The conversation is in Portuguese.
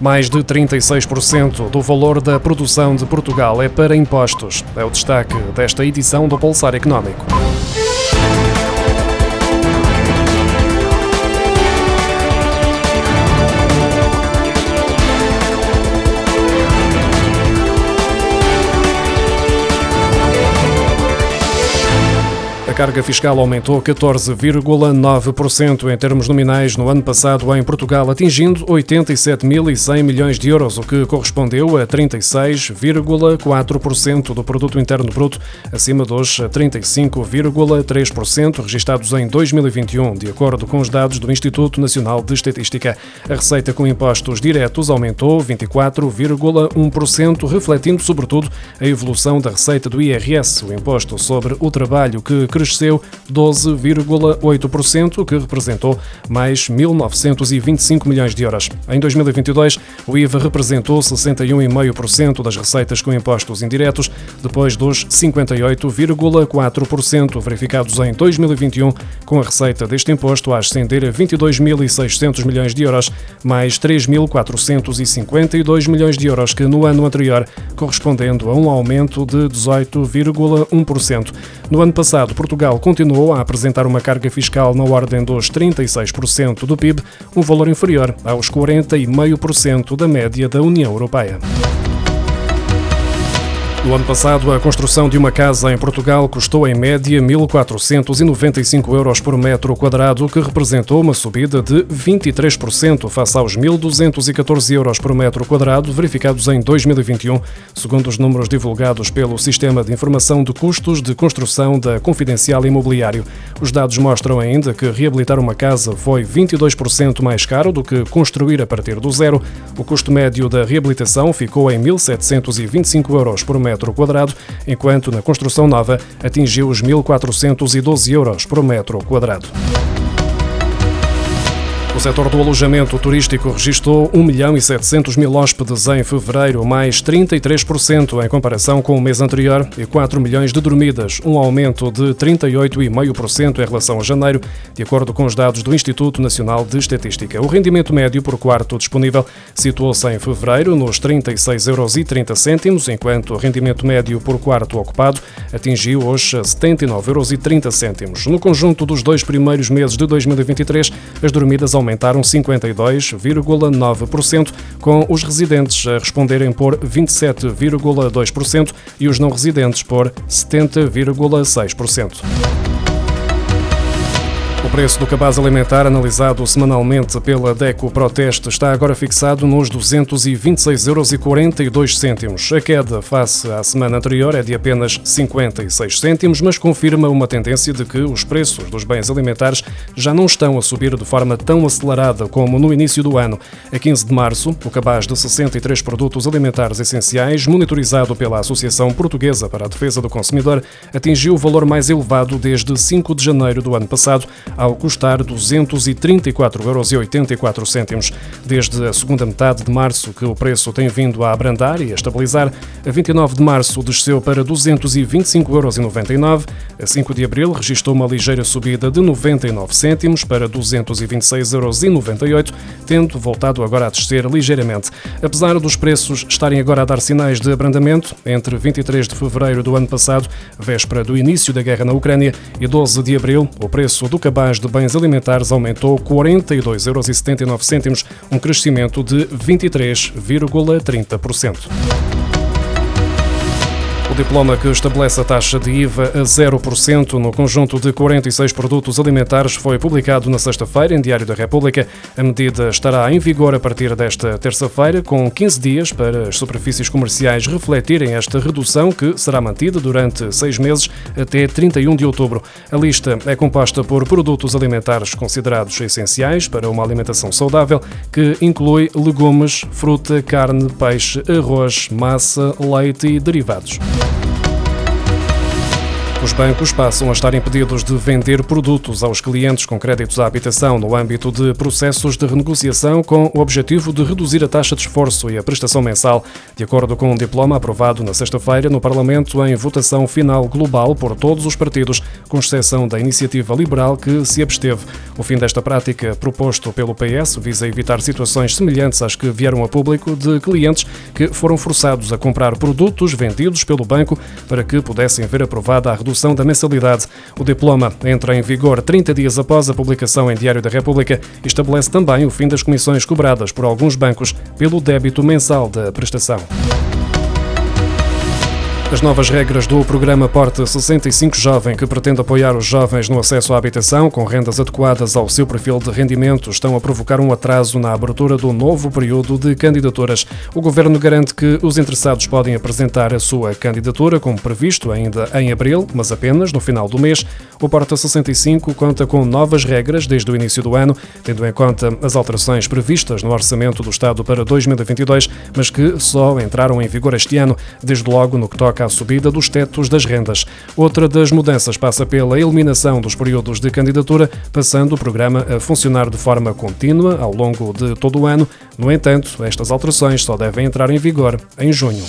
Mais de 36% do valor da produção de Portugal é para impostos. É o destaque desta edição do Pulsar Económico. Carga fiscal aumentou 14,9% em termos nominais no ano passado em Portugal, atingindo 87.100 milhões de euros, o que correspondeu a 36,4% do produto interno bruto, acima dos 35,3% registados em 2021, de acordo com os dados do Instituto Nacional de Estatística. A receita com impostos diretos aumentou 24,1%, refletindo sobretudo a evolução da receita do IRS, o imposto sobre o trabalho que cresceu cresceu 12,8%, o que representou mais 1.925 milhões de euros. Em 2022, o IVA representou 61,5% das receitas com impostos indiretos, depois dos 58,4% verificados em 2021, com a receita deste imposto a ascender a 22.600 milhões de euros, mais 3.452 milhões de euros que no ano anterior, correspondendo a um aumento de 18,1%. No ano passado, continuou a apresentar uma carga fiscal na ordem dos 36% do PIB, um valor inferior aos 40,5% da média da União Europeia. No ano passado, a construção de uma casa em Portugal custou em média 1.495 euros por metro quadrado, o que representou uma subida de 23% face aos 1.214 euros por metro quadrado verificados em 2021, segundo os números divulgados pelo Sistema de Informação de Custos de Construção da Confidencial Imobiliário. Os dados mostram ainda que reabilitar uma casa foi 22% mais caro do que construir a partir do zero. O custo médio da reabilitação ficou em 1.725 euros por metro metro quadrado, enquanto na construção nova atingiu os 1.412 euros por metro quadrado. O setor do alojamento turístico registrou 1 milhão e 700 mil hóspedes em fevereiro, mais 33% em comparação com o mês anterior, e 4 milhões de dormidas, um aumento de 38,5% em relação a janeiro, de acordo com os dados do Instituto Nacional de Estatística. O rendimento médio por quarto disponível situou-se em fevereiro nos 36,30 euros, enquanto o rendimento médio por quarto ocupado atingiu os 79,30 euros. No conjunto dos dois primeiros meses de 2023, as dormidas aumentaram aumentaram 52,9%, com os residentes a responderem por 27,2% e os não residentes por 70,6%. O preço do cabaz alimentar, analisado semanalmente pela DECO Proteste, está agora fixado nos 226,42 euros. A queda face à semana anterior é de apenas 56 cêntimos, mas confirma uma tendência de que os preços dos bens alimentares já não estão a subir de forma tão acelerada como no início do ano. A 15 de março, o cabaz de 63 produtos alimentares essenciais, monitorizado pela Associação Portuguesa para a Defesa do Consumidor, atingiu o valor mais elevado desde 5 de janeiro do ano passado, ao custar 234,84 euros. Desde a segunda metade de março que o preço tem vindo a abrandar e a estabilizar, a 29 de março desceu para 225,99 euros. A 5 de abril registrou uma ligeira subida de 99 cêntimos para 226,98 euros, tendo voltado agora a descer ligeiramente. Apesar dos preços estarem agora a dar sinais de abrandamento, entre 23 de fevereiro do ano passado, véspera do início da guerra na Ucrânia, e 12 de abril, o preço do cabaz de bens alimentares aumentou 42,79 euros, um crescimento de 23,30% diploma que estabelece a taxa de IVA a 0% no conjunto de 46 produtos alimentares foi publicado na sexta-feira em Diário da República. A medida estará em vigor a partir desta terça-feira, com 15 dias para as superfícies comerciais refletirem esta redução, que será mantida durante seis meses até 31 de outubro. A lista é composta por produtos alimentares considerados essenciais para uma alimentação saudável, que inclui legumes, fruta, carne, peixe, arroz, massa, leite e derivados. Thank you. Os bancos passam a estar impedidos de vender produtos aos clientes com créditos à habitação no âmbito de processos de renegociação com o objetivo de reduzir a taxa de esforço e a prestação mensal, de acordo com um diploma aprovado na sexta-feira no Parlamento em votação final global por todos os partidos, com exceção da iniciativa liberal que se absteve. O fim desta prática, proposto pelo PS, visa evitar situações semelhantes às que vieram a público de clientes que foram forçados a comprar produtos vendidos pelo banco para que pudessem ver aprovada a redução redução da mensalidade. O diploma entra em vigor 30 dias após a publicação em Diário da República e estabelece também o fim das comissões cobradas por alguns bancos pelo débito mensal da prestação. As novas regras do programa Porte 65 Jovem, que pretende apoiar os jovens no acesso à habitação com rendas adequadas ao seu perfil de rendimento, estão a provocar um atraso na abertura do novo período de candidaturas. O Governo garante que os interessados podem apresentar a sua candidatura, como previsto, ainda em abril, mas apenas no final do mês. O Porta 65 conta com novas regras desde o início do ano, tendo em conta as alterações previstas no Orçamento do Estado para 2022, mas que só entraram em vigor este ano, desde logo no que toca à subida dos tetos das rendas. Outra das mudanças passa pela eliminação dos períodos de candidatura, passando o programa a funcionar de forma contínua ao longo de todo o ano. No entanto, estas alterações só devem entrar em vigor em junho.